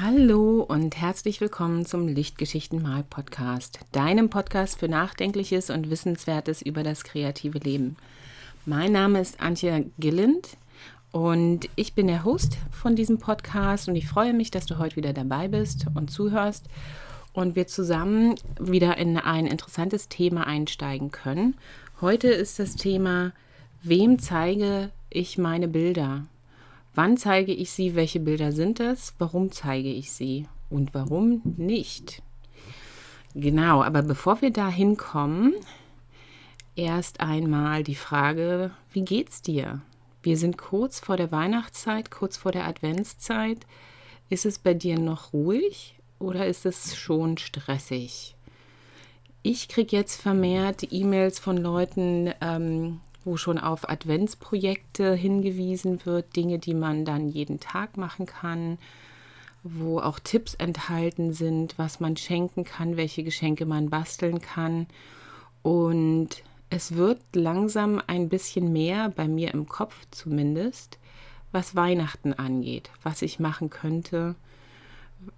Hallo und herzlich willkommen zum Lichtgeschichten mal Podcast, deinem Podcast für Nachdenkliches und Wissenswertes über das kreative Leben. Mein Name ist Antje Gilland und ich bin der Host von diesem Podcast und ich freue mich, dass du heute wieder dabei bist und zuhörst und wir zusammen wieder in ein interessantes Thema einsteigen können. Heute ist das Thema, wem zeige ich meine Bilder? Wann zeige ich sie? Welche Bilder sind das? Warum zeige ich sie? Und warum nicht? Genau, aber bevor wir da hinkommen, erst einmal die Frage, wie geht's dir? Wir sind kurz vor der Weihnachtszeit, kurz vor der Adventszeit. Ist es bei dir noch ruhig oder ist es schon stressig? Ich kriege jetzt vermehrt E-Mails von Leuten, ähm, wo schon auf Adventsprojekte hingewiesen wird, Dinge, die man dann jeden Tag machen kann, wo auch Tipps enthalten sind, was man schenken kann, welche Geschenke man basteln kann. Und es wird langsam ein bisschen mehr, bei mir im Kopf zumindest, was Weihnachten angeht, was ich machen könnte,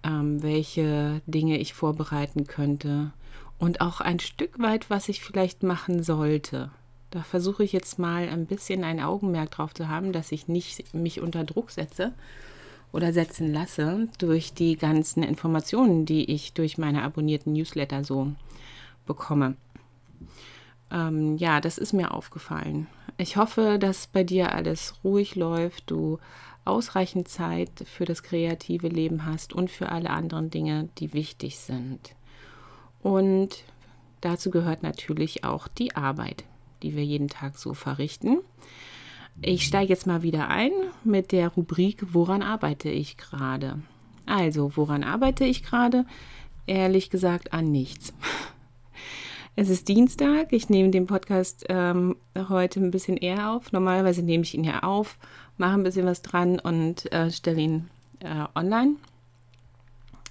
ähm, welche Dinge ich vorbereiten könnte und auch ein Stück weit, was ich vielleicht machen sollte. Da versuche ich jetzt mal ein bisschen ein Augenmerk drauf zu haben, dass ich nicht mich unter Druck setze oder setzen lasse durch die ganzen Informationen, die ich durch meine abonnierten Newsletter so bekomme. Ähm, ja, das ist mir aufgefallen. Ich hoffe, dass bei dir alles ruhig läuft, du ausreichend Zeit für das kreative Leben hast und für alle anderen Dinge, die wichtig sind. Und dazu gehört natürlich auch die Arbeit die wir jeden Tag so verrichten. Ich steige jetzt mal wieder ein mit der Rubrik Woran arbeite ich gerade? Also, woran arbeite ich gerade? Ehrlich gesagt an nichts. Es ist Dienstag. Ich nehme den Podcast ähm, heute ein bisschen eher auf. Normalerweise nehme ich ihn ja auf, mache ein bisschen was dran und äh, stelle ihn äh, online.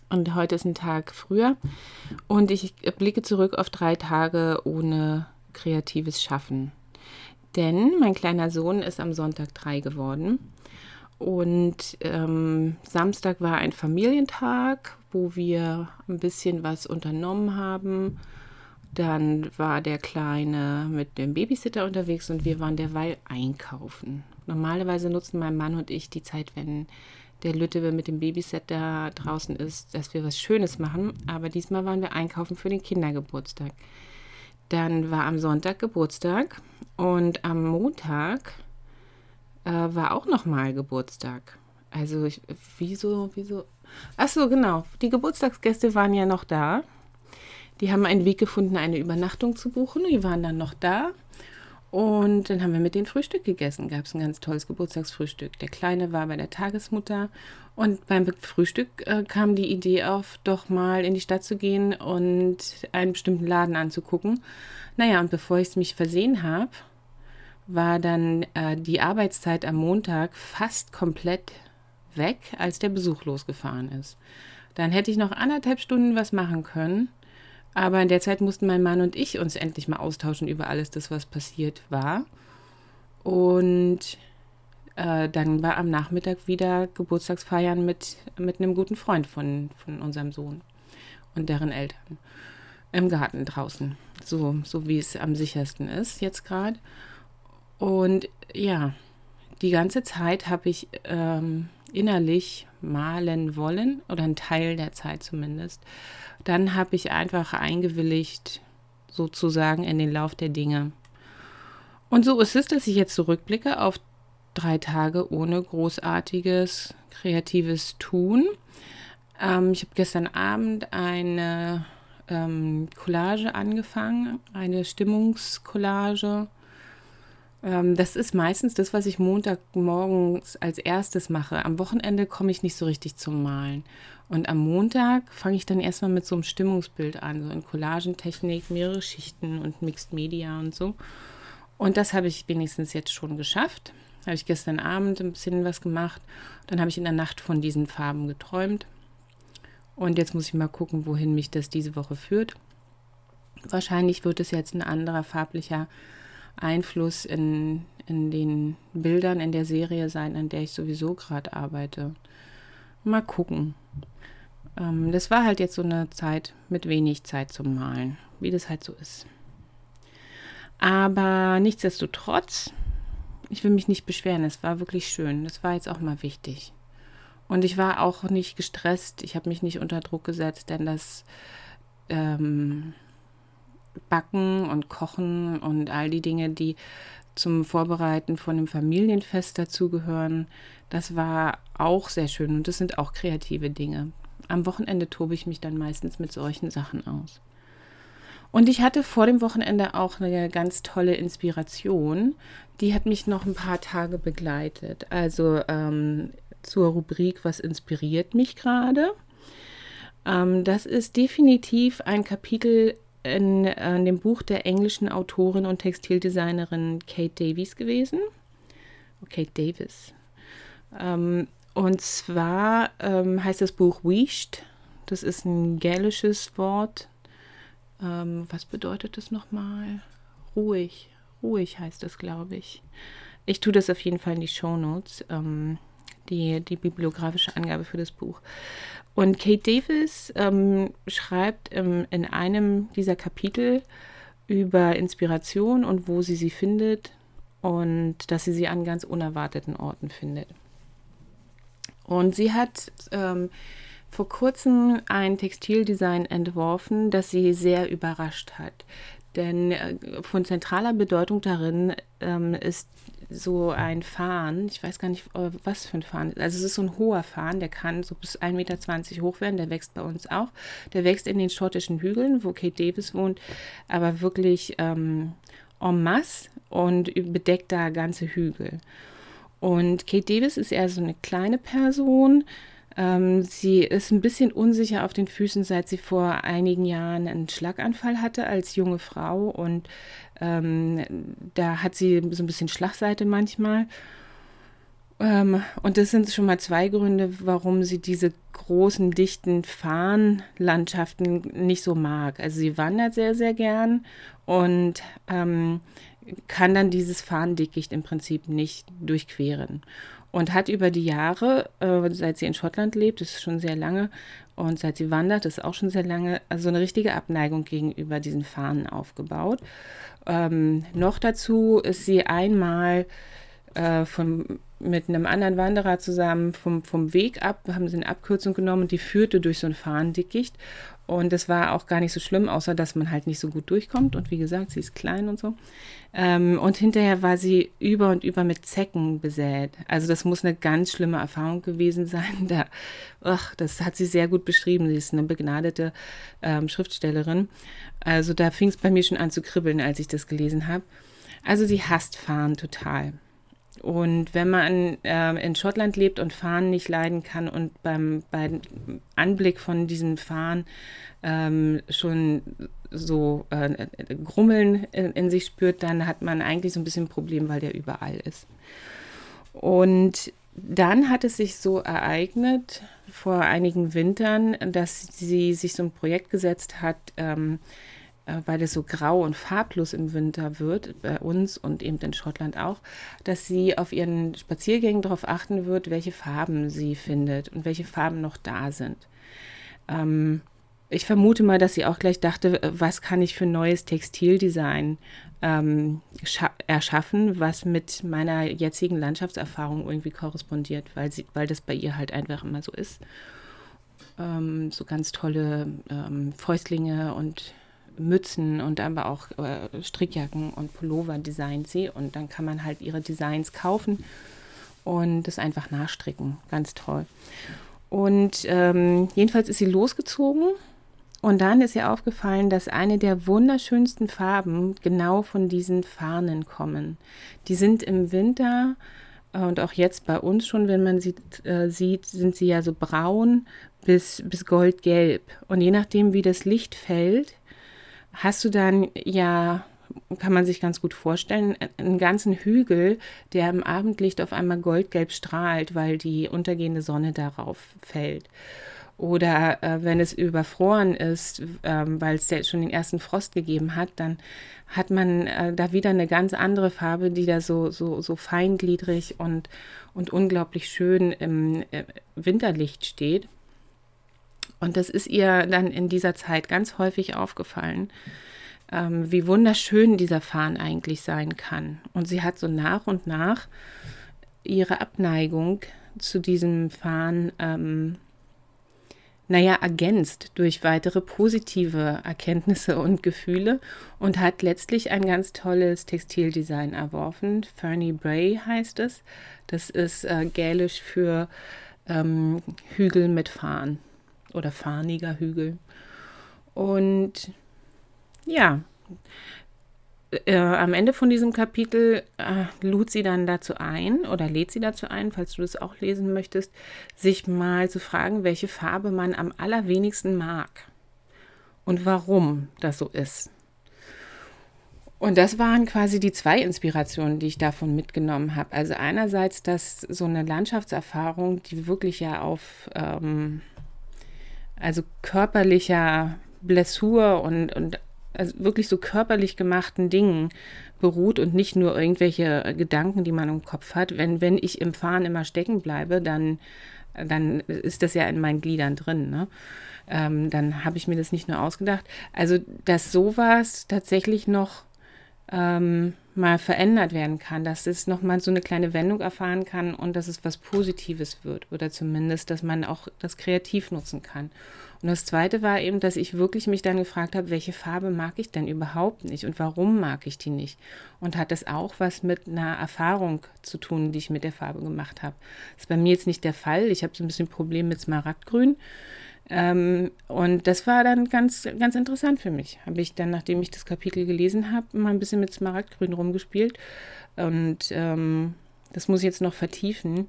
Und heute ist ein Tag früher. Und ich blicke zurück auf drei Tage ohne kreatives Schaffen. Denn mein kleiner Sohn ist am Sonntag drei geworden. Und ähm, Samstag war ein Familientag, wo wir ein bisschen was unternommen haben. Dann war der Kleine mit dem Babysitter unterwegs und wir waren derweil einkaufen. Normalerweise nutzen mein Mann und ich die Zeit, wenn der Lütte mit dem Babysitter draußen ist, dass wir was Schönes machen. Aber diesmal waren wir einkaufen für den Kindergeburtstag. Dann war am Sonntag Geburtstag und am Montag äh, war auch nochmal Geburtstag. Also ich, wieso, wieso? Ach so, genau. Die Geburtstagsgäste waren ja noch da. Die haben einen Weg gefunden, eine Übernachtung zu buchen. Die waren dann noch da. Und dann haben wir mit denen Frühstück gegessen. Gab es ein ganz tolles Geburtstagsfrühstück. Der Kleine war bei der Tagesmutter. Und beim Frühstück äh, kam die Idee auf, doch mal in die Stadt zu gehen und einen bestimmten Laden anzugucken. Naja, und bevor ich es mich versehen habe, war dann äh, die Arbeitszeit am Montag fast komplett weg, als der Besuch losgefahren ist. Dann hätte ich noch anderthalb Stunden was machen können. Aber in der Zeit mussten mein Mann und ich uns endlich mal austauschen über alles das, was passiert war. Und äh, dann war am Nachmittag wieder Geburtstagsfeiern mit, mit einem guten Freund von, von unserem Sohn und deren Eltern im Garten draußen. So, so wie es am sichersten ist jetzt gerade. Und ja, die ganze Zeit habe ich ähm, innerlich malen wollen, oder einen Teil der Zeit zumindest. Dann habe ich einfach eingewilligt, sozusagen in den Lauf der Dinge. Und so ist es, dass ich jetzt zurückblicke auf drei Tage ohne großartiges kreatives Tun. Ähm, ich habe gestern Abend eine ähm, Collage angefangen, eine Stimmungscollage das ist meistens das, was ich Montagmorgens als erstes mache. Am Wochenende komme ich nicht so richtig zum Malen. Und am Montag fange ich dann erstmal mit so einem Stimmungsbild an, so in Collagentechnik, mehrere Schichten und Mixed Media und so. Und das habe ich wenigstens jetzt schon geschafft. Habe ich gestern Abend ein bisschen was gemacht. Dann habe ich in der Nacht von diesen Farben geträumt. Und jetzt muss ich mal gucken, wohin mich das diese Woche führt. Wahrscheinlich wird es jetzt ein anderer farblicher Einfluss in, in den Bildern in der Serie sein, an der ich sowieso gerade arbeite. Mal gucken. Ähm, das war halt jetzt so eine Zeit mit wenig Zeit zum Malen, wie das halt so ist. Aber nichtsdestotrotz, ich will mich nicht beschweren, es war wirklich schön. Das war jetzt auch mal wichtig. Und ich war auch nicht gestresst, ich habe mich nicht unter Druck gesetzt, denn das ähm, Backen und Kochen und all die Dinge, die zum Vorbereiten von einem Familienfest dazugehören, das war auch sehr schön und das sind auch kreative Dinge. Am Wochenende tobe ich mich dann meistens mit solchen Sachen aus. Und ich hatte vor dem Wochenende auch eine ganz tolle Inspiration. Die hat mich noch ein paar Tage begleitet. Also ähm, zur Rubrik Was inspiriert mich gerade? Ähm, das ist definitiv ein Kapitel in, in, dem Buch der englischen Autorin und Textildesignerin Kate Davies gewesen. Oh, Kate Davis. Ähm, und zwar ähm, heißt das Buch Wished. Das ist ein gälisches Wort. Ähm, was bedeutet das nochmal? Ruhig. Ruhig heißt das, glaube ich. Ich tue das auf jeden Fall in die Show Notes, ähm, die, die bibliografische Angabe für das Buch. Und Kate Davis ähm, schreibt ähm, in einem dieser Kapitel über Inspiration und wo sie sie findet und dass sie sie an ganz unerwarteten Orten findet. Und sie hat ähm, vor kurzem ein Textildesign entworfen, das sie sehr überrascht hat. Denn äh, von zentraler Bedeutung darin ähm, ist so ein Fahnen, ich weiß gar nicht, äh, was für ein Fahnen. Also es ist so ein hoher Fahnen, der kann so bis 1,20 Meter hoch werden, der wächst bei uns auch. Der wächst in den schottischen Hügeln, wo Kate Davis wohnt, aber wirklich ähm, en masse und bedeckt da ganze Hügel. Und Kate Davis ist eher so eine kleine Person. Ähm, sie ist ein bisschen unsicher auf den Füßen, seit sie vor einigen Jahren einen Schlaganfall hatte als junge Frau. Und ähm, da hat sie so ein bisschen Schlagseite manchmal. Ähm, und das sind schon mal zwei Gründe, warum sie diese großen, dichten Farnlandschaften nicht so mag. Also sie wandert sehr, sehr gern und ähm, kann dann dieses Fahndickicht im Prinzip nicht durchqueren. Und hat über die Jahre, äh, seit sie in Schottland lebt, das ist schon sehr lange, und seit sie wandert, ist auch schon sehr lange, also eine richtige Abneigung gegenüber diesen Fahnen aufgebaut. Ähm, noch dazu ist sie einmal äh, von, mit einem anderen Wanderer zusammen vom, vom Weg ab, haben sie eine Abkürzung genommen die führte durch so ein Fahrendickicht. Und das war auch gar nicht so schlimm, außer dass man halt nicht so gut durchkommt. Und wie gesagt, sie ist klein und so. Ähm, und hinterher war sie über und über mit Zecken besät. Also das muss eine ganz schlimme Erfahrung gewesen sein. Da, ach, das hat sie sehr gut beschrieben. Sie ist eine begnadete ähm, Schriftstellerin. Also da fing es bei mir schon an zu kribbeln, als ich das gelesen habe. Also sie hasst Fahren total. Und wenn man äh, in Schottland lebt und Fahren nicht leiden kann und beim, beim Anblick von diesen Fahren ähm, schon so äh, Grummeln in, in, sich spürt, dann hat man eigentlich so ein bisschen ein Problem, weil der überall ist. Und dann hat es sich so ereignet vor einigen Wintern, dass sie sich so ein Projekt gesetzt hat, ähm, äh, weil es so grau und farblos im Winter wird, bei uns und eben in Schottland auch, dass sie auf ihren Spaziergängen darauf achten wird, welche Farben sie findet und welche Farben noch da sind. Ähm, ich vermute mal, dass sie auch gleich dachte, äh, was kann ich für neues Textildesign ähm, erschaffen, was mit meiner jetzigen Landschaftserfahrung irgendwie korrespondiert, weil, sie, weil das bei ihr halt einfach immer so ist. Ähm, so ganz tolle ähm, Fäustlinge und Mützen und aber auch äh, Strickjacken und Pullover designt sie und dann kann man halt ihre Designs kaufen und das einfach nachstricken. Ganz toll. Und ähm, jedenfalls ist sie losgezogen und dann ist ihr aufgefallen, dass eine der wunderschönsten Farben genau von diesen Fahnen kommen. Die sind im Winter äh, und auch jetzt bei uns schon, wenn man sie äh, sieht, sind sie ja so braun bis, bis goldgelb. Und je nachdem, wie das Licht fällt, hast du dann ja, kann man sich ganz gut vorstellen, einen ganzen Hügel, der im Abendlicht auf einmal goldgelb strahlt, weil die untergehende Sonne darauf fällt. Oder äh, wenn es überfroren ist, ähm, weil es ja schon den ersten Frost gegeben hat, dann hat man äh, da wieder eine ganz andere Farbe, die da so, so, so feingliedrig und, und unglaublich schön im äh, Winterlicht steht. Und das ist ihr dann in dieser Zeit ganz häufig aufgefallen, ähm, wie wunderschön dieser Farn eigentlich sein kann. Und sie hat so nach und nach ihre Abneigung zu diesem Farn ähm, naja, ergänzt durch weitere positive Erkenntnisse und Gefühle und hat letztlich ein ganz tolles Textildesign erworfen. Fernie Bray heißt es. Das ist äh, gälisch für ähm, Hügel mit Farn oder farniger Hügel. Und ja, äh, am Ende von diesem Kapitel äh, lud sie dann dazu ein oder lädt sie dazu ein, falls du das auch lesen möchtest, sich mal zu fragen, welche Farbe man am allerwenigsten mag und warum das so ist. Und das waren quasi die zwei Inspirationen, die ich davon mitgenommen habe. Also einerseits, dass so eine Landschaftserfahrung, die wirklich ja auf ähm, also körperlicher Blessur und, und also wirklich so körperlich gemachten Dingen beruht und nicht nur irgendwelche Gedanken, die man im Kopf hat. Wenn, wenn ich im Fahren immer stecken bleibe, dann, dann ist das ja in meinen Gliedern drin. Ne? Ähm, dann habe ich mir das nicht nur ausgedacht. Also, dass sowas tatsächlich noch ähm, mal verändert werden kann, dass es nochmal so eine kleine Wendung erfahren kann und dass es was Positives wird oder zumindest, dass man auch das kreativ nutzen kann. Und das Zweite war eben, dass ich wirklich mich dann gefragt habe, welche Farbe mag ich denn überhaupt nicht und warum mag ich die nicht? Und hat das auch was mit einer Erfahrung zu tun, die ich mit der Farbe gemacht habe? Das ist bei mir jetzt nicht der Fall. Ich habe so ein bisschen Problem mit Smaragdgrün. Ähm, und das war dann ganz, ganz interessant für mich. Habe ich dann, nachdem ich das Kapitel gelesen habe, mal ein bisschen mit Smaragdgrün rumgespielt. Und ähm, das muss ich jetzt noch vertiefen.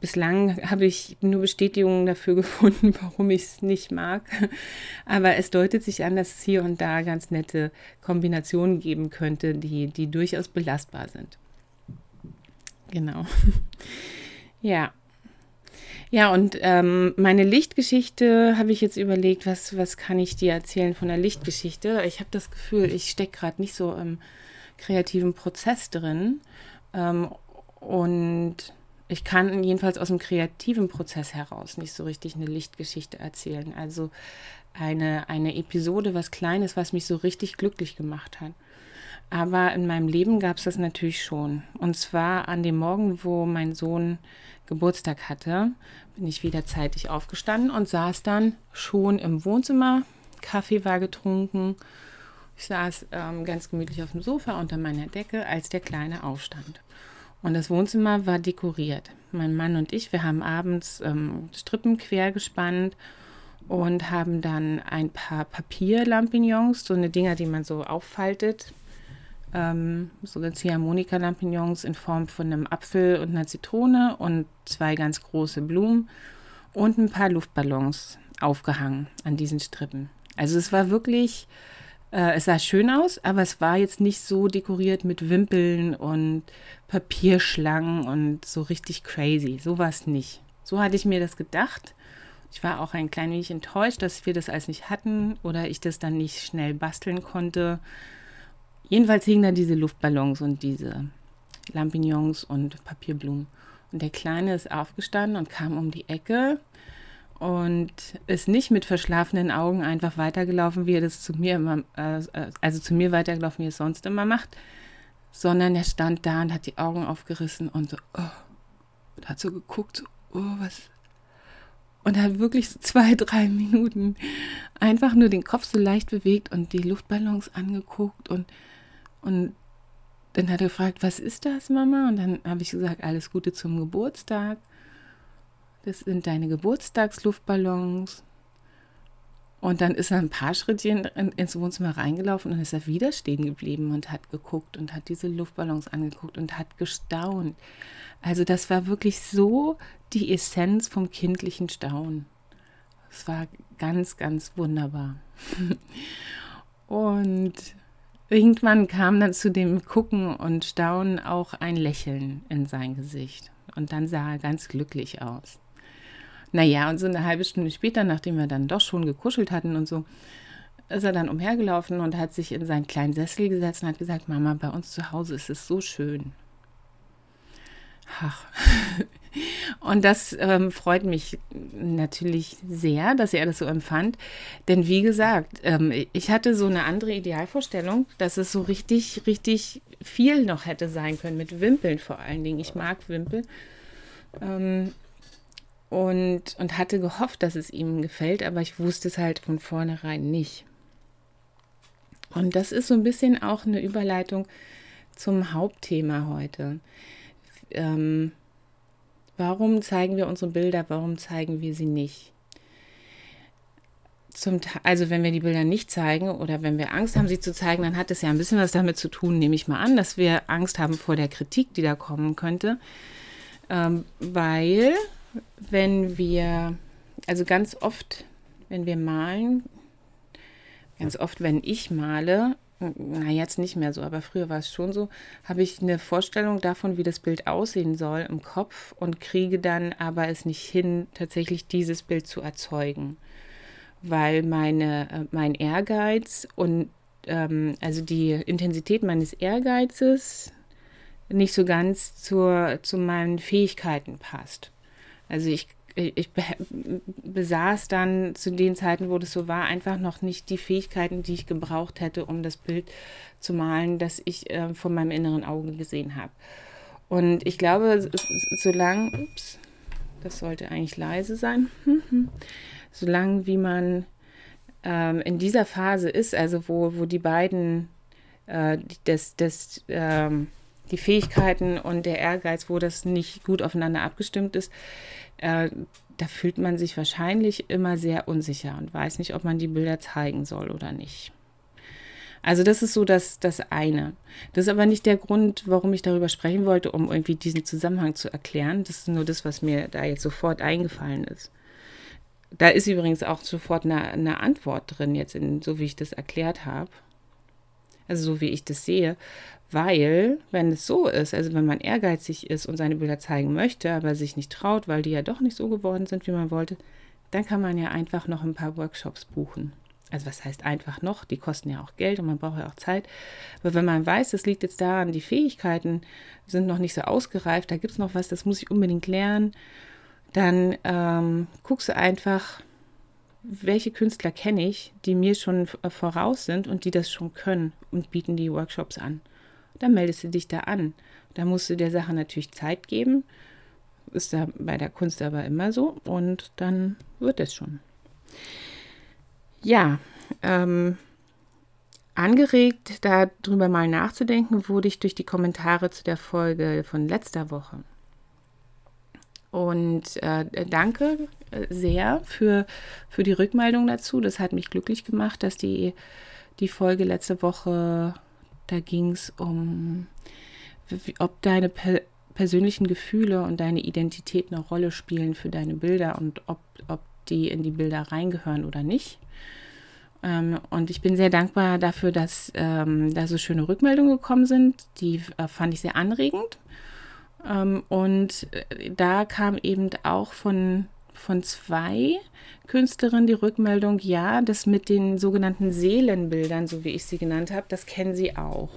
Bislang habe ich nur Bestätigungen dafür gefunden, warum ich es nicht mag. Aber es deutet sich an, dass es hier und da ganz nette Kombinationen geben könnte, die, die durchaus belastbar sind. Genau. Ja. Ja, und ähm, meine Lichtgeschichte habe ich jetzt überlegt, was, was kann ich dir erzählen von der Lichtgeschichte? Ich habe das Gefühl, ich stecke gerade nicht so im kreativen Prozess drin. Ähm, und ich kann jedenfalls aus dem kreativen Prozess heraus nicht so richtig eine Lichtgeschichte erzählen. Also eine, eine Episode, was Kleines, was mich so richtig glücklich gemacht hat. Aber in meinem Leben gab es das natürlich schon. Und zwar an dem Morgen, wo mein Sohn Geburtstag hatte, bin ich wieder zeitig aufgestanden und saß dann schon im Wohnzimmer. Kaffee war getrunken. Ich saß ähm, ganz gemütlich auf dem Sofa unter meiner Decke, als der Kleine aufstand. Und das Wohnzimmer war dekoriert. Mein Mann und ich, wir haben abends ähm, Strippen quer gespannt und haben dann ein paar Papierlampignons, so eine Dinger, die man so auffaltet, ähm, so eine Ziehharmonika-Lampignons in Form von einem Apfel und einer Zitrone und zwei ganz große Blumen und ein paar Luftballons aufgehangen an diesen Strippen. Also es war wirklich, äh, es sah schön aus, aber es war jetzt nicht so dekoriert mit Wimpeln und Papierschlangen und so richtig crazy. So war es nicht. So hatte ich mir das gedacht. Ich war auch ein klein wenig enttäuscht, dass wir das alles nicht hatten oder ich das dann nicht schnell basteln konnte. Jedenfalls hingen da diese Luftballons und diese Lampignons und Papierblumen. Und der Kleine ist aufgestanden und kam um die Ecke und ist nicht mit verschlafenen Augen einfach weitergelaufen, wie er das zu mir immer, äh, also zu mir weitergelaufen, wie er es sonst immer macht, sondern er stand da und hat die Augen aufgerissen und so, oh, und hat so geguckt, so, oh, was, und hat wirklich so zwei, drei Minuten einfach nur den Kopf so leicht bewegt und die Luftballons angeguckt und und dann hat er gefragt, was ist das, Mama? Und dann habe ich gesagt, alles Gute zum Geburtstag. Das sind deine Geburtstagsluftballons. Und dann ist er ein paar Schrittchen ins Wohnzimmer reingelaufen und ist er wieder stehen geblieben und hat geguckt und hat diese Luftballons angeguckt und hat gestaunt. Also das war wirklich so die Essenz vom kindlichen Staunen. Es war ganz, ganz wunderbar. und Irgendwann kam dann zu dem Gucken und Staunen auch ein Lächeln in sein Gesicht. Und dann sah er ganz glücklich aus. Naja, und so eine halbe Stunde später, nachdem wir dann doch schon gekuschelt hatten und so, ist er dann umhergelaufen und hat sich in seinen kleinen Sessel gesetzt und hat gesagt, Mama, bei uns zu Hause ist es so schön. Ach. Und das ähm, freut mich natürlich sehr, dass er das so empfand. Denn wie gesagt, ähm, ich hatte so eine andere Idealvorstellung, dass es so richtig, richtig viel noch hätte sein können, mit Wimpeln vor allen Dingen. Ich mag Wimpel. Ähm, und, und hatte gehofft, dass es ihm gefällt, aber ich wusste es halt von vornherein nicht. Und das ist so ein bisschen auch eine Überleitung zum Hauptthema heute. Ähm, warum zeigen wir unsere Bilder, warum zeigen wir sie nicht? Zum, also wenn wir die Bilder nicht zeigen oder wenn wir Angst haben, sie zu zeigen, dann hat es ja ein bisschen was damit zu tun, nehme ich mal an, dass wir Angst haben vor der Kritik, die da kommen könnte. Ähm, weil wenn wir, also ganz oft, wenn wir malen, ganz oft, wenn ich male, na jetzt nicht mehr so, aber früher war es schon so, habe ich eine Vorstellung davon, wie das Bild aussehen soll im Kopf und kriege dann aber es nicht hin, tatsächlich dieses Bild zu erzeugen, weil meine, äh, mein Ehrgeiz und ähm, also die Intensität meines Ehrgeizes nicht so ganz zur, zu meinen Fähigkeiten passt. Also ich ich besaß dann zu den Zeiten, wo das so war, einfach noch nicht die Fähigkeiten, die ich gebraucht hätte, um das Bild zu malen, das ich äh, von meinem inneren Auge gesehen habe. Und ich glaube, solange, ups, das sollte eigentlich leise sein, solange wie man ähm, in dieser Phase ist, also wo, wo die beiden, äh, das, das, ähm, die Fähigkeiten und der Ehrgeiz, wo das nicht gut aufeinander abgestimmt ist, äh, da fühlt man sich wahrscheinlich immer sehr unsicher und weiß nicht, ob man die Bilder zeigen soll oder nicht. Also das ist so das, das eine. Das ist aber nicht der Grund, warum ich darüber sprechen wollte, um irgendwie diesen Zusammenhang zu erklären. Das ist nur das, was mir da jetzt sofort eingefallen ist. Da ist übrigens auch sofort eine, eine Antwort drin, jetzt in, so wie ich das erklärt habe. Also so wie ich das sehe. Weil, wenn es so ist, also wenn man ehrgeizig ist und seine Bilder zeigen möchte, aber sich nicht traut, weil die ja doch nicht so geworden sind, wie man wollte, dann kann man ja einfach noch ein paar Workshops buchen. Also was heißt einfach noch? Die kosten ja auch Geld und man braucht ja auch Zeit. Aber wenn man weiß, es liegt jetzt daran, die Fähigkeiten sind noch nicht so ausgereift, da gibt es noch was, das muss ich unbedingt lernen, dann ähm, guckst du einfach, welche Künstler kenne ich, die mir schon voraus sind und die das schon können und bieten die Workshops an dann meldest du dich da an. Da musst du der Sache natürlich Zeit geben. Ist da bei der Kunst aber immer so. Und dann wird es schon. Ja, ähm, angeregt, darüber mal nachzudenken, wurde ich durch die Kommentare zu der Folge von letzter Woche. Und äh, danke sehr für, für die Rückmeldung dazu. Das hat mich glücklich gemacht, dass die, die Folge letzte Woche da ging es um, ob deine per persönlichen Gefühle und deine Identität eine Rolle spielen für deine Bilder und ob, ob die in die Bilder reingehören oder nicht. Ähm, und ich bin sehr dankbar dafür, dass ähm, da so schöne Rückmeldungen gekommen sind. Die äh, fand ich sehr anregend. Ähm, und äh, da kam eben auch von von zwei Künstlerinnen die Rückmeldung, ja, das mit den sogenannten Seelenbildern, so wie ich sie genannt habe, das kennen sie auch.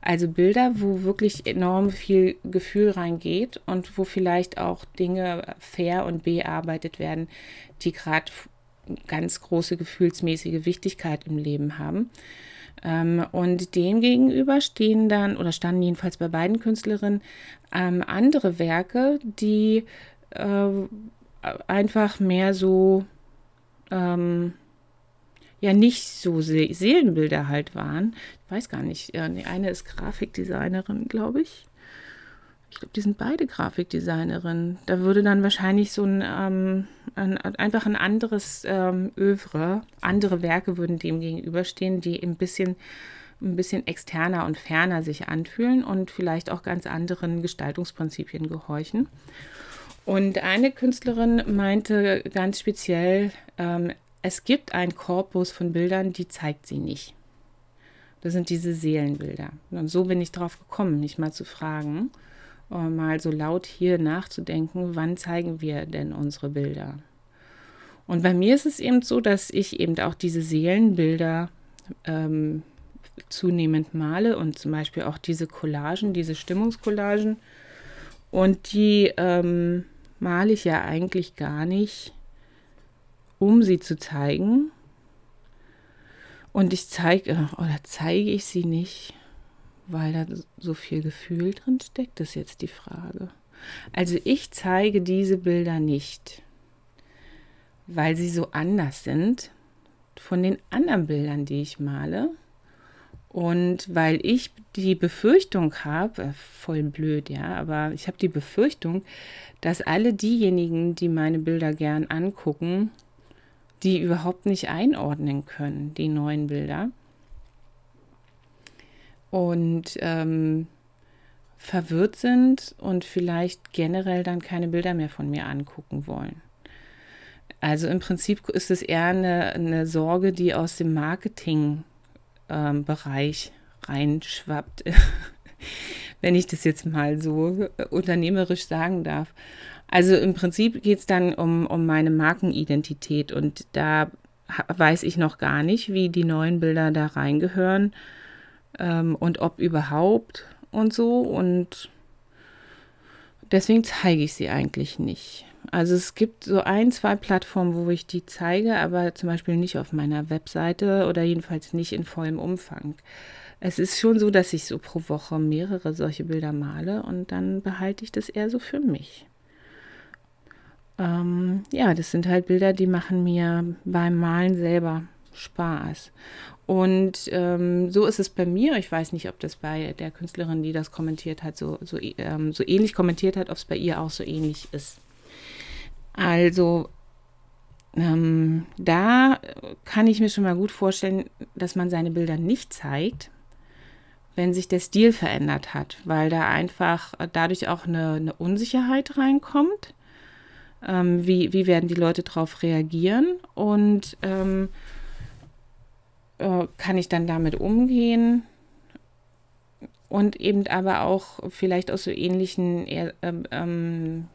Also Bilder, wo wirklich enorm viel Gefühl reingeht und wo vielleicht auch Dinge fair und bearbeitet werden, die gerade ganz große gefühlsmäßige Wichtigkeit im Leben haben. Ähm, und dem gegenüber stehen dann, oder standen jedenfalls bei beiden Künstlerinnen, ähm, andere Werke, die äh, einfach mehr so, ähm, ja, nicht so Se Seelenbilder halt waren. Ich weiß gar nicht. Die eine ist Grafikdesignerin, glaube ich. Ich glaube, die sind beide Grafikdesignerinnen. Da würde dann wahrscheinlich so ein, ähm, ein einfach ein anderes ähm, Övre, andere Werke würden dem gegenüberstehen, die ein bisschen ein bisschen externer und ferner sich anfühlen und vielleicht auch ganz anderen Gestaltungsprinzipien gehorchen. Und eine Künstlerin meinte ganz speziell, ähm, es gibt einen Korpus von Bildern, die zeigt sie nicht. Das sind diese Seelenbilder. Und so bin ich drauf gekommen, mich mal zu fragen, mal so laut hier nachzudenken, wann zeigen wir denn unsere Bilder? Und bei mir ist es eben so, dass ich eben auch diese Seelenbilder ähm, zunehmend male und zum Beispiel auch diese Collagen, diese Stimmungskollagen Und die ähm, male ich ja eigentlich gar nicht, um sie zu zeigen. Und ich zeige, oder zeige ich sie nicht, weil da so viel Gefühl drin steckt, ist jetzt die Frage. Also ich zeige diese Bilder nicht, weil sie so anders sind von den anderen Bildern, die ich male. Und weil ich die Befürchtung habe, äh, voll blöd, ja, aber ich habe die Befürchtung, dass alle diejenigen, die meine Bilder gern angucken, die überhaupt nicht einordnen können, die neuen Bilder. Und ähm, verwirrt sind und vielleicht generell dann keine Bilder mehr von mir angucken wollen. Also im Prinzip ist es eher eine, eine Sorge, die aus dem Marketing-Bereich ähm, reinschwappt, wenn ich das jetzt mal so unternehmerisch sagen darf. Also im Prinzip geht es dann um, um meine Markenidentität und da weiß ich noch gar nicht, wie die neuen Bilder da reingehören ähm, und ob überhaupt und so. Und deswegen zeige ich sie eigentlich nicht. Also es gibt so ein, zwei Plattformen, wo ich die zeige, aber zum Beispiel nicht auf meiner Webseite oder jedenfalls nicht in vollem Umfang. Es ist schon so, dass ich so pro Woche mehrere solche Bilder male und dann behalte ich das eher so für mich. Ähm, ja, das sind halt Bilder, die machen mir beim Malen selber Spaß. Und ähm, so ist es bei mir. Ich weiß nicht, ob das bei der Künstlerin, die das kommentiert hat, so, so, ähm, so ähnlich kommentiert hat, ob es bei ihr auch so ähnlich ist. Also ähm, da kann ich mir schon mal gut vorstellen, dass man seine Bilder nicht zeigt, wenn sich der Stil verändert hat, weil da einfach dadurch auch eine, eine Unsicherheit reinkommt. Ähm, wie, wie werden die Leute darauf reagieren und ähm, äh, kann ich dann damit umgehen? Und eben aber auch vielleicht aus so ähnlichen eher, ähm, ähm,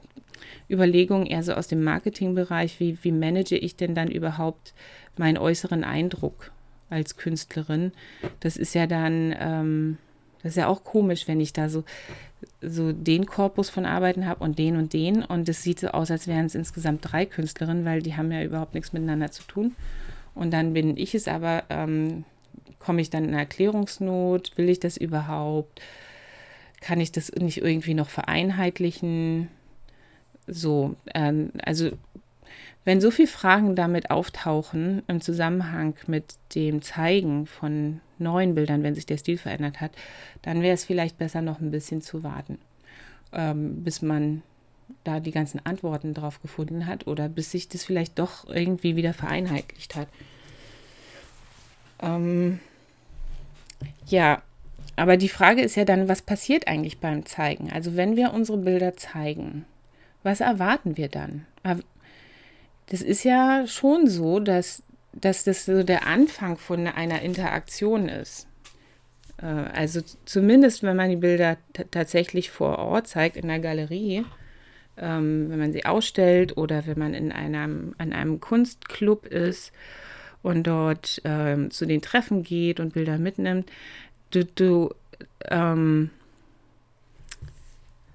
Überlegungen, eher so aus dem Marketingbereich, wie, wie manage ich denn dann überhaupt meinen äußeren Eindruck als Künstlerin? Das ist ja dann, ähm, das ist ja auch komisch, wenn ich da so, so den Korpus von Arbeiten habe und den und den und es sieht so aus, als wären es insgesamt drei Künstlerinnen, weil die haben ja überhaupt nichts miteinander zu tun. Und dann bin ich es aber, ähm, komme ich dann in Erklärungsnot? Will ich das überhaupt? Kann ich das nicht irgendwie noch vereinheitlichen? So, ähm, also wenn so viele Fragen damit auftauchen im Zusammenhang mit dem Zeigen von neuen Bildern, wenn sich der Stil verändert hat, dann wäre es vielleicht besser, noch ein bisschen zu warten, ähm, bis man da die ganzen Antworten drauf gefunden hat oder bis sich das vielleicht doch irgendwie wieder vereinheitlicht hat. Ähm, ja, aber die Frage ist ja dann, was passiert eigentlich beim Zeigen? Also wenn wir unsere Bilder zeigen, was erwarten wir dann? Das ist ja schon so, dass, dass das so der Anfang von einer Interaktion ist. Äh, also zumindest, wenn man die Bilder tatsächlich vor Ort zeigt in der Galerie, ähm, wenn man sie ausstellt oder wenn man in einem, an einem Kunstclub ist und dort ähm, zu den Treffen geht und Bilder mitnimmt, du, du ähm,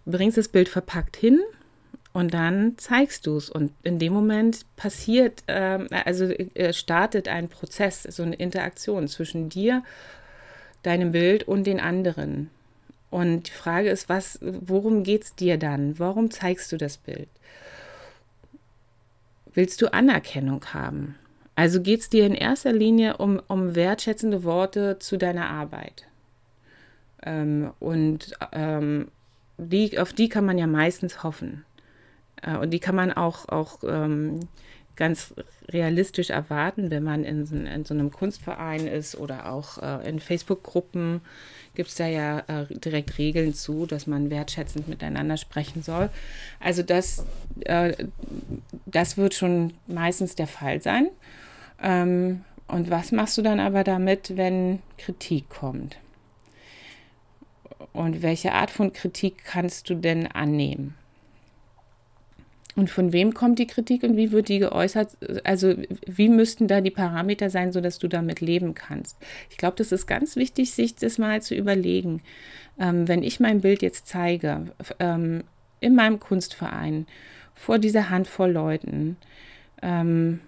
bringst das Bild verpackt hin und dann zeigst du es. Und in dem Moment passiert, ähm, also äh, startet ein Prozess, so eine Interaktion zwischen dir, deinem Bild und den anderen. Und die Frage ist, was, worum geht es dir dann? Warum zeigst du das Bild? Willst du Anerkennung haben? Also geht es dir in erster Linie um, um wertschätzende Worte zu deiner Arbeit. Ähm, und ähm, die, auf die kann man ja meistens hoffen. Äh, und die kann man auch, auch ähm, ganz realistisch erwarten, wenn man in, in, so einem Kunstverein ist oder auch äh, in Facebook-Gruppen gibt es da ja äh, direkt Regeln zu, dass man wertschätzend miteinander sprechen soll. Also das, äh, das wird schon meistens der Fall sein. Ähm, und was machst du dann aber damit, wenn Kritik kommt? Und welche Art von Kritik kannst du denn annehmen? Und von wem kommt die Kritik und wie wird die geäußert? Also wie müssten da die Parameter sein, sodass du damit leben kannst? Ich glaube, das ist ganz wichtig, sich das mal zu überlegen. Ähm, wenn ich mein Bild jetzt zeige, ähm, in meinem Kunstverein vor dieser Handvoll Leuten, ähm,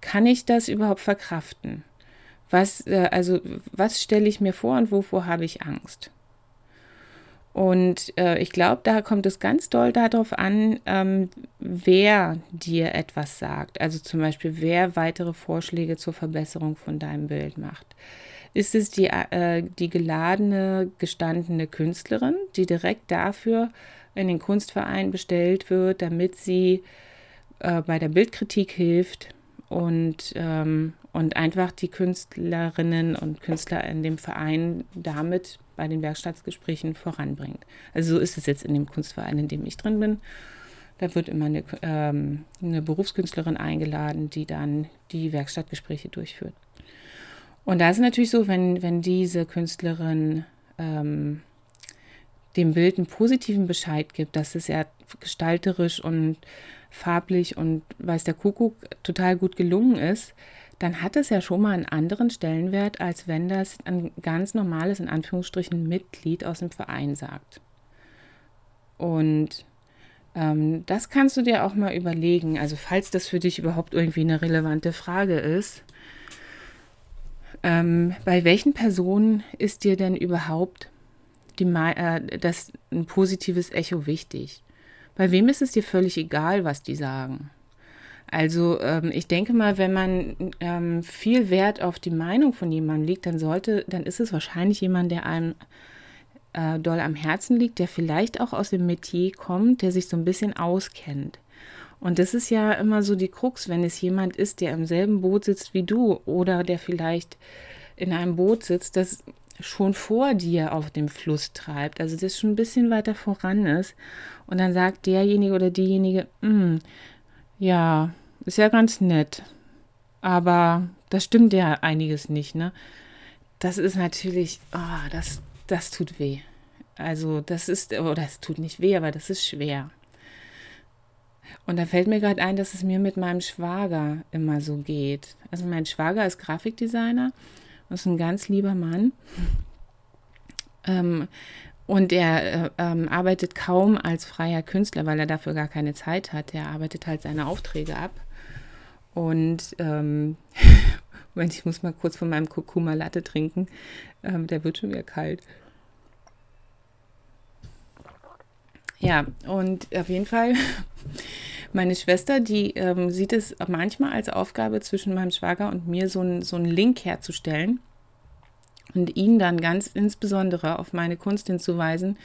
kann ich das überhaupt verkraften? Was, äh, also, was stelle ich mir vor und wovor habe ich Angst? Und äh, ich glaube, da kommt es ganz doll darauf an, ähm, wer dir etwas sagt. Also zum Beispiel, wer weitere Vorschläge zur Verbesserung von deinem Bild macht. Ist es die, äh, die geladene, gestandene Künstlerin, die direkt dafür in den Kunstverein bestellt wird, damit sie äh, bei der Bildkritik hilft und, ähm, und einfach die Künstlerinnen und Künstler in dem Verein damit bei den Werkstattgesprächen voranbringt. Also so ist es jetzt in dem Kunstverein, in dem ich drin bin. Da wird immer eine, ähm, eine Berufskünstlerin eingeladen, die dann die Werkstattgespräche durchführt. Und da ist es natürlich so, wenn, wenn diese Künstlerin ähm, dem Bild einen positiven Bescheid gibt, dass es ja gestalterisch und farblich und weiß der Kuckuck total gut gelungen ist, dann hat es ja schon mal einen anderen Stellenwert, als wenn das ein ganz normales, in Anführungsstrichen, Mitglied aus dem Verein sagt. Und ähm, das kannst du dir auch mal überlegen, also falls das für dich überhaupt irgendwie eine relevante Frage ist. Ähm, bei welchen Personen ist dir denn überhaupt die, äh, das, ein positives Echo wichtig? Bei wem ist es dir völlig egal, was die sagen? Also ähm, ich denke mal, wenn man ähm, viel Wert auf die Meinung von jemandem legt, dann sollte, dann ist es wahrscheinlich jemand, der einem äh, doll am Herzen liegt, der vielleicht auch aus dem Metier kommt, der sich so ein bisschen auskennt. Und das ist ja immer so die Krux, wenn es jemand ist, der im selben Boot sitzt wie du oder der vielleicht in einem Boot sitzt, das schon vor dir auf dem Fluss treibt, also das schon ein bisschen weiter voran ist. Und dann sagt derjenige oder diejenige, hm, ja, ist ja ganz nett. Aber das stimmt ja einiges nicht, ne? Das ist natürlich, oh, das, das tut weh. Also, das ist, oder es tut nicht weh, aber das ist schwer. Und da fällt mir gerade ein, dass es mir mit meinem Schwager immer so geht. Also, mein Schwager ist Grafikdesigner und ist ein ganz lieber Mann. Ähm, und er äh, ähm, arbeitet kaum als freier Künstler, weil er dafür gar keine Zeit hat. Er arbeitet halt seine Aufträge ab. Und ähm, Moment, ich muss mal kurz von meinem Kurkuma Latte trinken. Ähm, der wird schon wieder kalt. Ja, und auf jeden Fall, meine Schwester, die ähm, sieht es manchmal als Aufgabe zwischen meinem Schwager und mir, so, ein, so einen Link herzustellen und ihn dann ganz insbesondere auf meine Kunst hinzuweisen.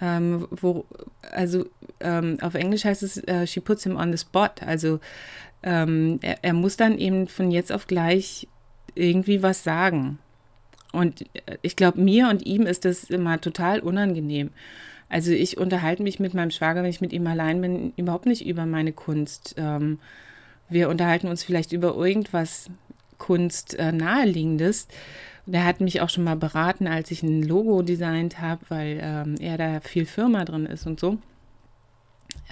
Ähm, wo, also ähm, auf Englisch heißt es, uh, she puts him on the spot. Also ähm, er, er, muss dann eben von jetzt auf gleich irgendwie was sagen. Und ich glaube, mir und ihm ist das immer total unangenehm. Also ich unterhalte mich mit meinem Schwager, wenn ich mit ihm allein bin, überhaupt nicht über meine Kunst. Ähm, wir unterhalten uns vielleicht über irgendwas Kunst äh, naheliegendes. Der hat mich auch schon mal beraten, als ich ein Logo designt habe, weil ähm, er da viel Firma drin ist und so.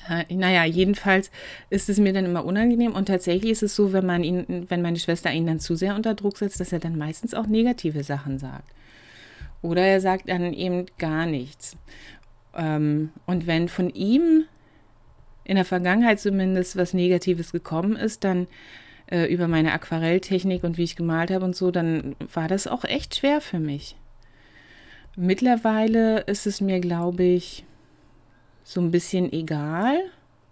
Äh, naja, jedenfalls ist es mir dann immer unangenehm und tatsächlich ist es so, wenn man ihn, wenn meine Schwester ihn dann zu sehr unter Druck setzt, dass er dann meistens auch negative Sachen sagt. Oder er sagt dann eben gar nichts. Ähm, und wenn von ihm in der Vergangenheit zumindest was Negatives gekommen ist, dann äh, über meine Aquarelltechnik und wie ich gemalt habe und so, dann war das auch echt schwer für mich. Mittlerweile ist es mir, glaube ich, so ein bisschen egal.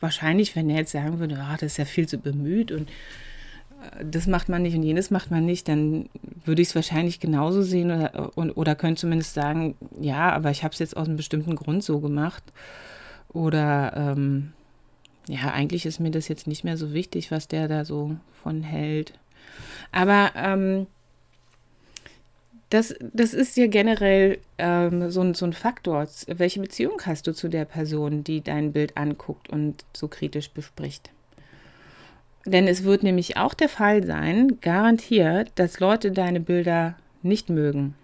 Wahrscheinlich, wenn er jetzt sagen würde, ah, das ist ja viel zu bemüht und äh, das macht man nicht und jenes macht man nicht, dann würde ich es wahrscheinlich genauso sehen oder, oder könnte zumindest sagen, ja, aber ich habe es jetzt aus einem bestimmten Grund so gemacht. Oder ähm, ja, eigentlich ist mir das jetzt nicht mehr so wichtig, was der da so von hält. Aber ähm, das, das ist ja generell ähm, so, ein, so ein Faktor. Welche Beziehung hast du zu der Person, die dein Bild anguckt und so kritisch bespricht? Denn es wird nämlich auch der Fall sein, garantiert, dass Leute deine Bilder nicht mögen,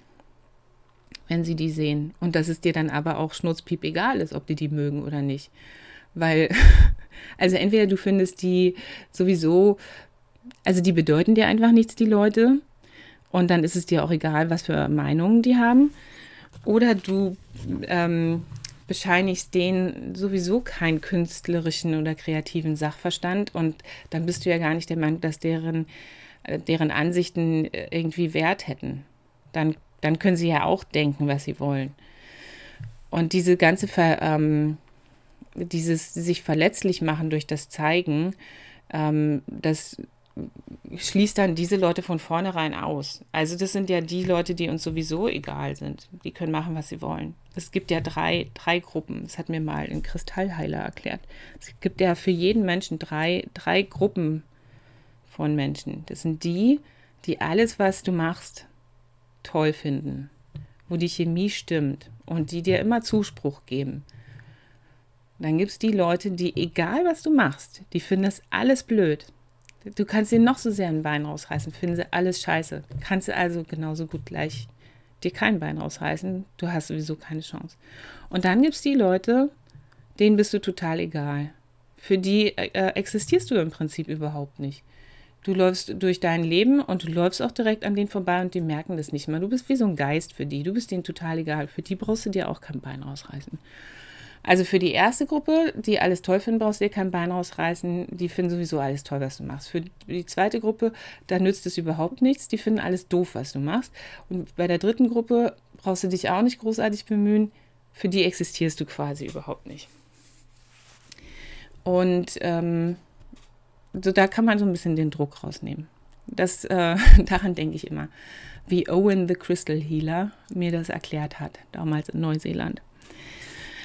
wenn sie die sehen. Und dass es dir dann aber auch schnurzpiep egal ist, ob die die mögen oder nicht. Weil also entweder du findest die sowieso, also die bedeuten dir einfach nichts, die Leute. Und dann ist es dir auch egal, was für Meinungen die haben. Oder du ähm, bescheinigst denen sowieso keinen künstlerischen oder kreativen Sachverstand und dann bist du ja gar nicht der Meinung, dass deren, äh, deren Ansichten äh, irgendwie Wert hätten. Dann, dann können sie ja auch denken, was sie wollen. Und diese ganze Ver, ähm, dieses sich verletzlich machen durch das Zeigen, ähm, das schließt dann diese Leute von vornherein aus. Also das sind ja die Leute, die uns sowieso egal sind. Die können machen, was sie wollen. Es gibt ja drei, drei Gruppen. Das hat mir mal ein Kristallheiler erklärt. Es gibt ja für jeden Menschen drei, drei Gruppen von Menschen. Das sind die, die alles, was du machst, toll finden, wo die Chemie stimmt und die dir immer Zuspruch geben. Dann gibt es die Leute, die, egal was du machst, die finden das alles blöd. Du kannst dir noch so sehr ein Bein rausreißen, finden sie alles scheiße. Kannst du also genauso gut gleich dir kein Bein rausreißen. Du hast sowieso keine Chance. Und dann gibt es die Leute, denen bist du total egal. Für die äh, existierst du im Prinzip überhaupt nicht. Du läufst durch dein Leben und du läufst auch direkt an denen vorbei und die merken das nicht mehr. Du bist wie so ein Geist für die. Du bist denen total egal. Für die brauchst du dir auch kein Bein rausreißen. Also für die erste Gruppe, die alles toll finden, brauchst du dir kein Bein rausreißen. Die finden sowieso alles toll, was du machst. Für die zweite Gruppe, da nützt es überhaupt nichts. Die finden alles doof, was du machst. Und bei der dritten Gruppe brauchst du dich auch nicht großartig bemühen. Für die existierst du quasi überhaupt nicht. Und ähm, so da kann man so ein bisschen den Druck rausnehmen. Das, äh, daran denke ich immer, wie Owen the Crystal Healer mir das erklärt hat, damals in Neuseeland.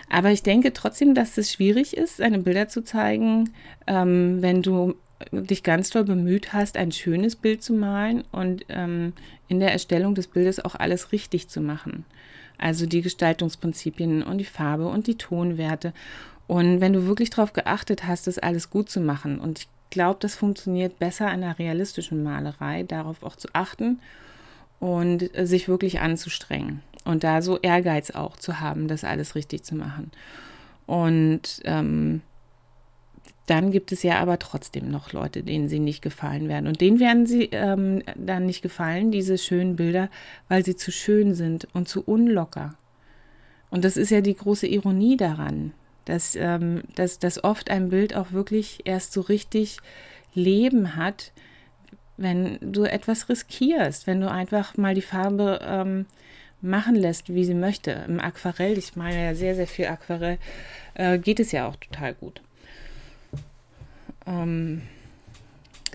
Aber ich denke trotzdem, dass es schwierig ist, seine Bilder zu zeigen, ähm, wenn du dich ganz doll bemüht hast, ein schönes Bild zu malen und ähm, in der Erstellung des Bildes auch alles richtig zu machen. Also die Gestaltungsprinzipien und die Farbe und die Tonwerte. Und wenn du wirklich darauf geachtet hast, das alles gut zu machen, und ich glaube, das funktioniert besser in einer realistischen Malerei, darauf auch zu achten und äh, sich wirklich anzustrengen und da so Ehrgeiz auch zu haben, das alles richtig zu machen. Und ähm, dann gibt es ja aber trotzdem noch Leute, denen sie nicht gefallen werden. Und denen werden sie ähm, dann nicht gefallen, diese schönen Bilder, weil sie zu schön sind und zu unlocker. Und das ist ja die große Ironie daran, dass, ähm, dass, dass oft ein Bild auch wirklich erst so richtig Leben hat, wenn du etwas riskierst, wenn du einfach mal die Farbe ähm, machen lässt, wie sie möchte. Im Aquarell, ich meine ja sehr, sehr viel Aquarell, äh, geht es ja auch total gut. Ähm,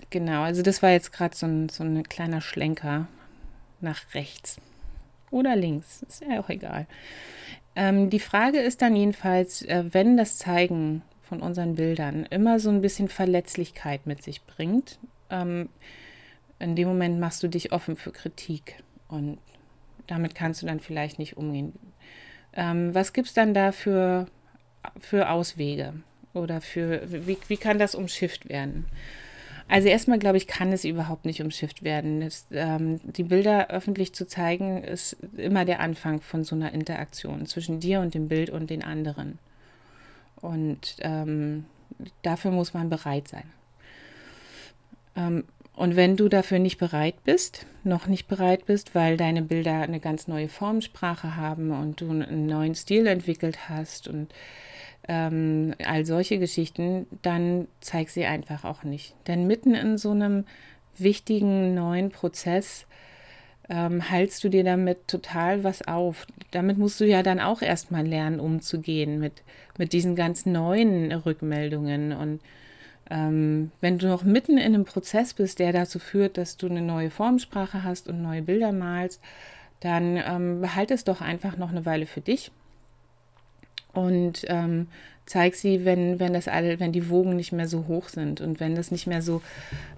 genau, also das war jetzt gerade so ein, so ein kleiner Schlenker nach rechts oder links, ist ja auch egal. Ähm, die Frage ist dann jedenfalls, äh, wenn das Zeigen von unseren Bildern immer so ein bisschen Verletzlichkeit mit sich bringt, ähm, in dem Moment machst du dich offen für Kritik und damit kannst du dann vielleicht nicht umgehen. Ähm, was gibt es dann da für, für Auswege? Oder für, wie, wie kann das umschifft werden? Also erstmal glaube ich, kann es überhaupt nicht umschifft werden. Es, ähm, die Bilder öffentlich zu zeigen, ist immer der Anfang von so einer Interaktion zwischen dir und dem Bild und den anderen. Und ähm, dafür muss man bereit sein. Ähm, und wenn du dafür nicht bereit bist, noch nicht bereit bist, weil deine Bilder eine ganz neue Formsprache haben und du einen neuen Stil entwickelt hast und ähm, all solche Geschichten, dann zeig sie einfach auch nicht. Denn mitten in so einem wichtigen neuen Prozess ähm, haltst du dir damit total was auf. Damit musst du ja dann auch erstmal lernen, umzugehen mit, mit diesen ganz neuen Rückmeldungen und ähm, wenn du noch mitten in einem Prozess bist, der dazu führt, dass du eine neue Formsprache hast und neue Bilder malst, dann ähm, behalte es doch einfach noch eine Weile für dich. Und ähm, zeig sie, wenn, wenn das alle, wenn die Wogen nicht mehr so hoch sind und wenn das nicht mehr so,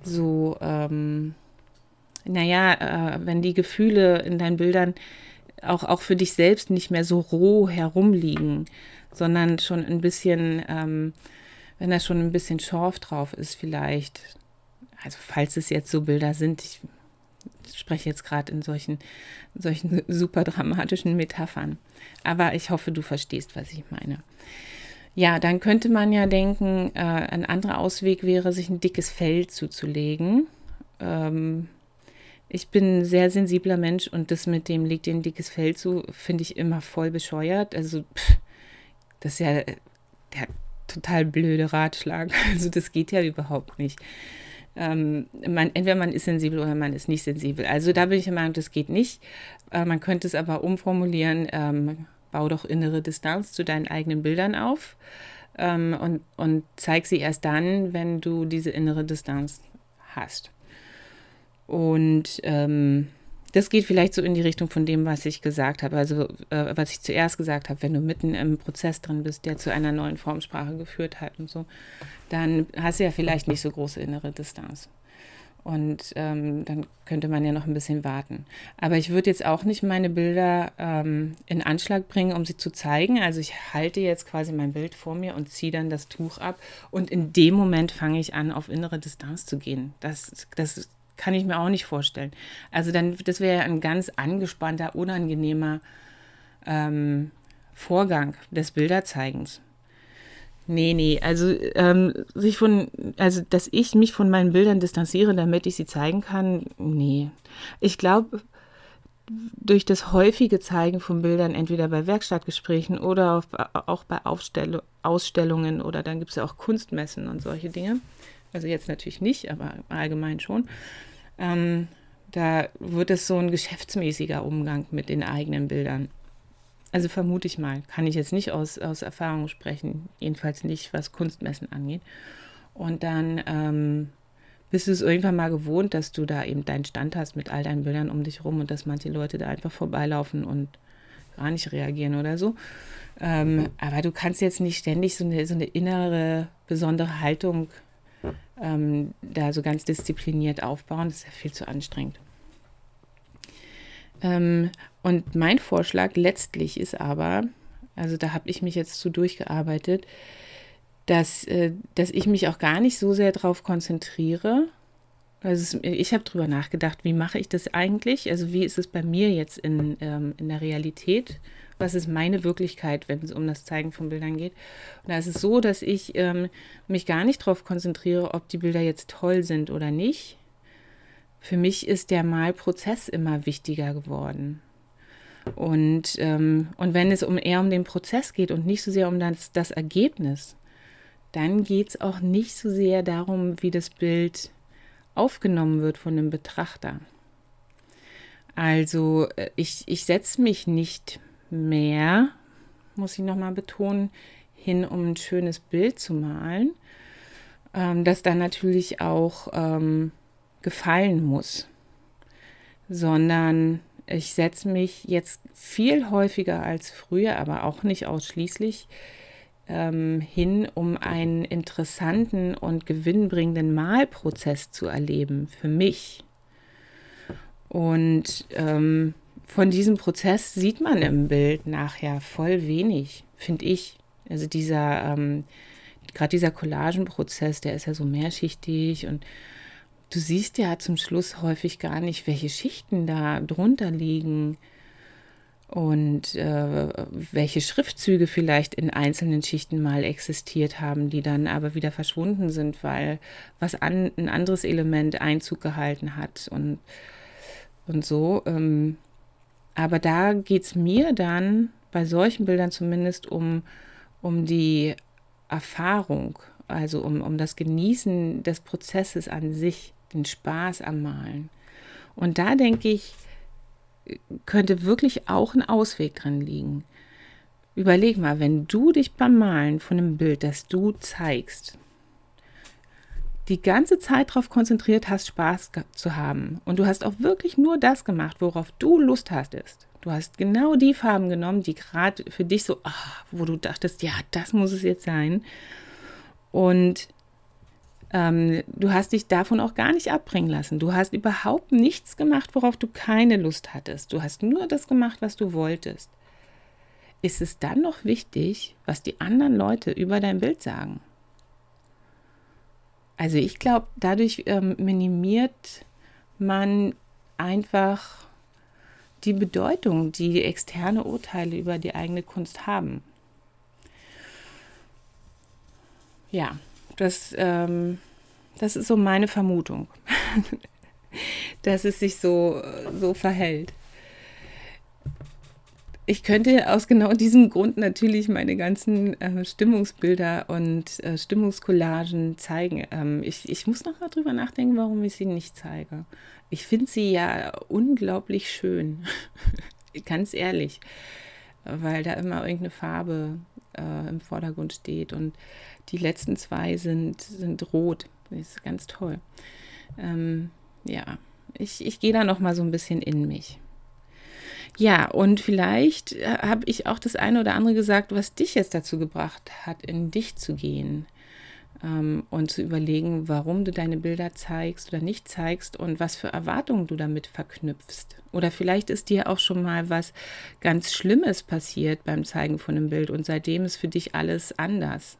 so, ähm, naja, äh, wenn die Gefühle in deinen Bildern auch, auch für dich selbst nicht mehr so roh herumliegen, sondern schon ein bisschen ähm, wenn da schon ein bisschen Schorf drauf ist, vielleicht, also falls es jetzt so Bilder sind, ich spreche jetzt gerade in solchen, solchen super dramatischen Metaphern. Aber ich hoffe, du verstehst, was ich meine. Ja, dann könnte man ja denken, äh, ein anderer Ausweg wäre, sich ein dickes Fell zuzulegen. Ähm, ich bin ein sehr sensibler Mensch und das mit dem legt dir ein dickes Fell zu, finde ich immer voll bescheuert. Also pff, Das ist ja der total blöde Ratschlag. Also das geht ja überhaupt nicht. Ähm, man, entweder man ist sensibel oder man ist nicht sensibel. Also da bin ich der Meinung, das geht nicht. Äh, man könnte es aber umformulieren, ähm, bau doch innere Distanz zu deinen eigenen Bildern auf ähm, und, und zeig sie erst dann, wenn du diese innere Distanz hast. Und ähm, das geht vielleicht so in die Richtung von dem, was ich gesagt habe. Also, äh, was ich zuerst gesagt habe, wenn du mitten im Prozess drin bist, der zu einer neuen Formsprache geführt hat und so, dann hast du ja vielleicht nicht so große innere Distanz. Und ähm, dann könnte man ja noch ein bisschen warten. Aber ich würde jetzt auch nicht meine Bilder ähm, in Anschlag bringen, um sie zu zeigen. Also ich halte jetzt quasi mein Bild vor mir und ziehe dann das Tuch ab. Und in dem Moment fange ich an, auf innere Distanz zu gehen. Das, das kann ich mir auch nicht vorstellen. Also dann, das wäre ein ganz angespannter, unangenehmer ähm, Vorgang des Bilderzeigens. Nee, nee, also ähm, sich von, also dass ich mich von meinen Bildern distanziere, damit ich sie zeigen kann, nee. Ich glaube, durch das häufige Zeigen von Bildern, entweder bei Werkstattgesprächen oder auf, auch bei Aufstell Ausstellungen oder dann gibt es ja auch Kunstmessen und solche Dinge. Also jetzt natürlich nicht, aber allgemein schon. Ähm, da wird es so ein geschäftsmäßiger Umgang mit den eigenen Bildern. Also vermute ich mal, kann ich jetzt nicht aus, aus Erfahrung sprechen, jedenfalls nicht, was Kunstmessen angeht. Und dann ähm, bist du es irgendwann mal gewohnt, dass du da eben deinen Stand hast mit all deinen Bildern um dich rum und dass manche Leute da einfach vorbeilaufen und gar nicht reagieren oder so. Ähm, aber du kannst jetzt nicht ständig so eine, so eine innere, besondere Haltung ähm, da so ganz diszipliniert aufbauen. Das ist ja viel zu anstrengend. Ähm, und mein Vorschlag letztlich ist aber, also da habe ich mich jetzt zu durchgearbeitet, dass, äh, dass ich mich auch gar nicht so sehr darauf konzentriere. Also es, ich habe darüber nachgedacht, wie mache ich das eigentlich? Also wie ist es bei mir jetzt in, ähm, in der Realität? Was ist meine Wirklichkeit, wenn es um das Zeigen von Bildern geht. Und da ist es so, dass ich ähm, mich gar nicht darauf konzentriere, ob die Bilder jetzt toll sind oder nicht. Für mich ist der Malprozess immer wichtiger geworden. Und, ähm, und wenn es um eher um den Prozess geht und nicht so sehr um das, das Ergebnis, dann geht es auch nicht so sehr darum, wie das Bild aufgenommen wird von dem Betrachter. Also äh, ich, ich setze mich nicht mehr, muss ich nochmal betonen, hin, um ein schönes Bild zu malen, ähm, das dann natürlich auch ähm, gefallen muss, sondern ich setze mich jetzt viel häufiger als früher, aber auch nicht ausschließlich ähm, hin, um einen interessanten und gewinnbringenden Malprozess zu erleben für mich. Und ähm, von diesem Prozess sieht man im Bild nachher voll wenig, finde ich. Also dieser, ähm, gerade dieser Collagenprozess, der ist ja so mehrschichtig und du siehst ja zum Schluss häufig gar nicht, welche Schichten da drunter liegen und äh, welche Schriftzüge vielleicht in einzelnen Schichten mal existiert haben, die dann aber wieder verschwunden sind, weil was an, ein anderes Element Einzug gehalten hat und, und so. Ähm, aber da geht es mir dann, bei solchen Bildern zumindest, um, um die Erfahrung, also um, um das Genießen des Prozesses an sich, den Spaß am Malen. Und da denke ich, könnte wirklich auch ein Ausweg drin liegen. Überleg mal, wenn du dich beim Malen von einem Bild, das du zeigst, die ganze Zeit darauf konzentriert hast, Spaß zu haben. Und du hast auch wirklich nur das gemacht, worauf du Lust hattest. Du hast genau die Farben genommen, die gerade für dich so, ach, wo du dachtest, ja, das muss es jetzt sein. Und ähm, du hast dich davon auch gar nicht abbringen lassen. Du hast überhaupt nichts gemacht, worauf du keine Lust hattest. Du hast nur das gemacht, was du wolltest. Ist es dann noch wichtig, was die anderen Leute über dein Bild sagen? Also ich glaube, dadurch ähm, minimiert man einfach die Bedeutung, die externe Urteile über die eigene Kunst haben. Ja, das, ähm, das ist so meine Vermutung, dass es sich so, so verhält. Ich könnte aus genau diesem Grund natürlich meine ganzen äh, Stimmungsbilder und äh, Stimmungscollagen zeigen. Ähm, ich, ich muss noch mal drüber nachdenken, warum ich sie nicht zeige. Ich finde sie ja unglaublich schön, ganz ehrlich, weil da immer irgendeine Farbe äh, im Vordergrund steht und die letzten zwei sind, sind rot. Das ist ganz toll. Ähm, ja, ich, ich gehe da noch mal so ein bisschen in mich. Ja, und vielleicht äh, habe ich auch das eine oder andere gesagt, was dich jetzt dazu gebracht hat, in dich zu gehen ähm, und zu überlegen, warum du deine Bilder zeigst oder nicht zeigst und was für Erwartungen du damit verknüpfst. Oder vielleicht ist dir auch schon mal was ganz Schlimmes passiert beim Zeigen von einem Bild und seitdem ist für dich alles anders.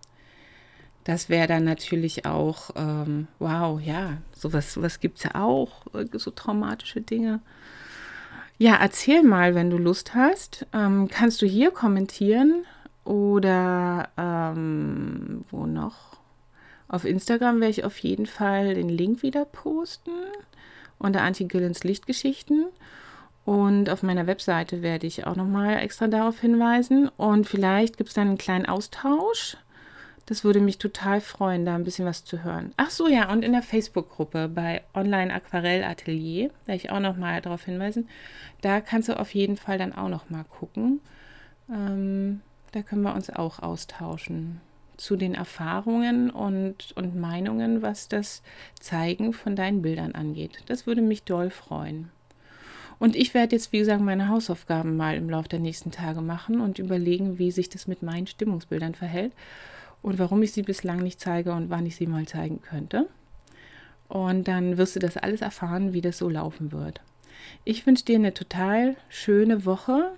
Das wäre dann natürlich auch, ähm, wow, ja, sowas, sowas gibt es ja auch, so traumatische Dinge. Ja, erzähl mal, wenn du Lust hast. Ähm, kannst du hier kommentieren oder ähm, wo noch? Auf Instagram werde ich auf jeden Fall den Link wieder posten unter Antje Gillens Lichtgeschichten. Und auf meiner Webseite werde ich auch nochmal extra darauf hinweisen. Und vielleicht gibt es dann einen kleinen Austausch das würde mich total freuen, da ein bisschen was zu hören. Ach so, ja, und in der Facebook-Gruppe bei Online Aquarell Atelier, da ich auch noch mal darauf hinweisen, da kannst du auf jeden Fall dann auch noch mal gucken. Ähm, da können wir uns auch austauschen zu den Erfahrungen und, und Meinungen, was das Zeigen von deinen Bildern angeht. Das würde mich doll freuen. Und ich werde jetzt, wie gesagt, meine Hausaufgaben mal im Laufe der nächsten Tage machen und überlegen, wie sich das mit meinen Stimmungsbildern verhält und warum ich sie bislang nicht zeige und wann ich sie mal zeigen könnte. Und dann wirst du das alles erfahren, wie das so laufen wird. Ich wünsche dir eine total schöne Woche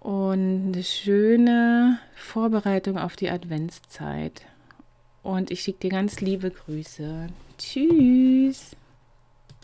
und eine schöne Vorbereitung auf die Adventszeit. Und ich schicke dir ganz liebe Grüße. Tschüss.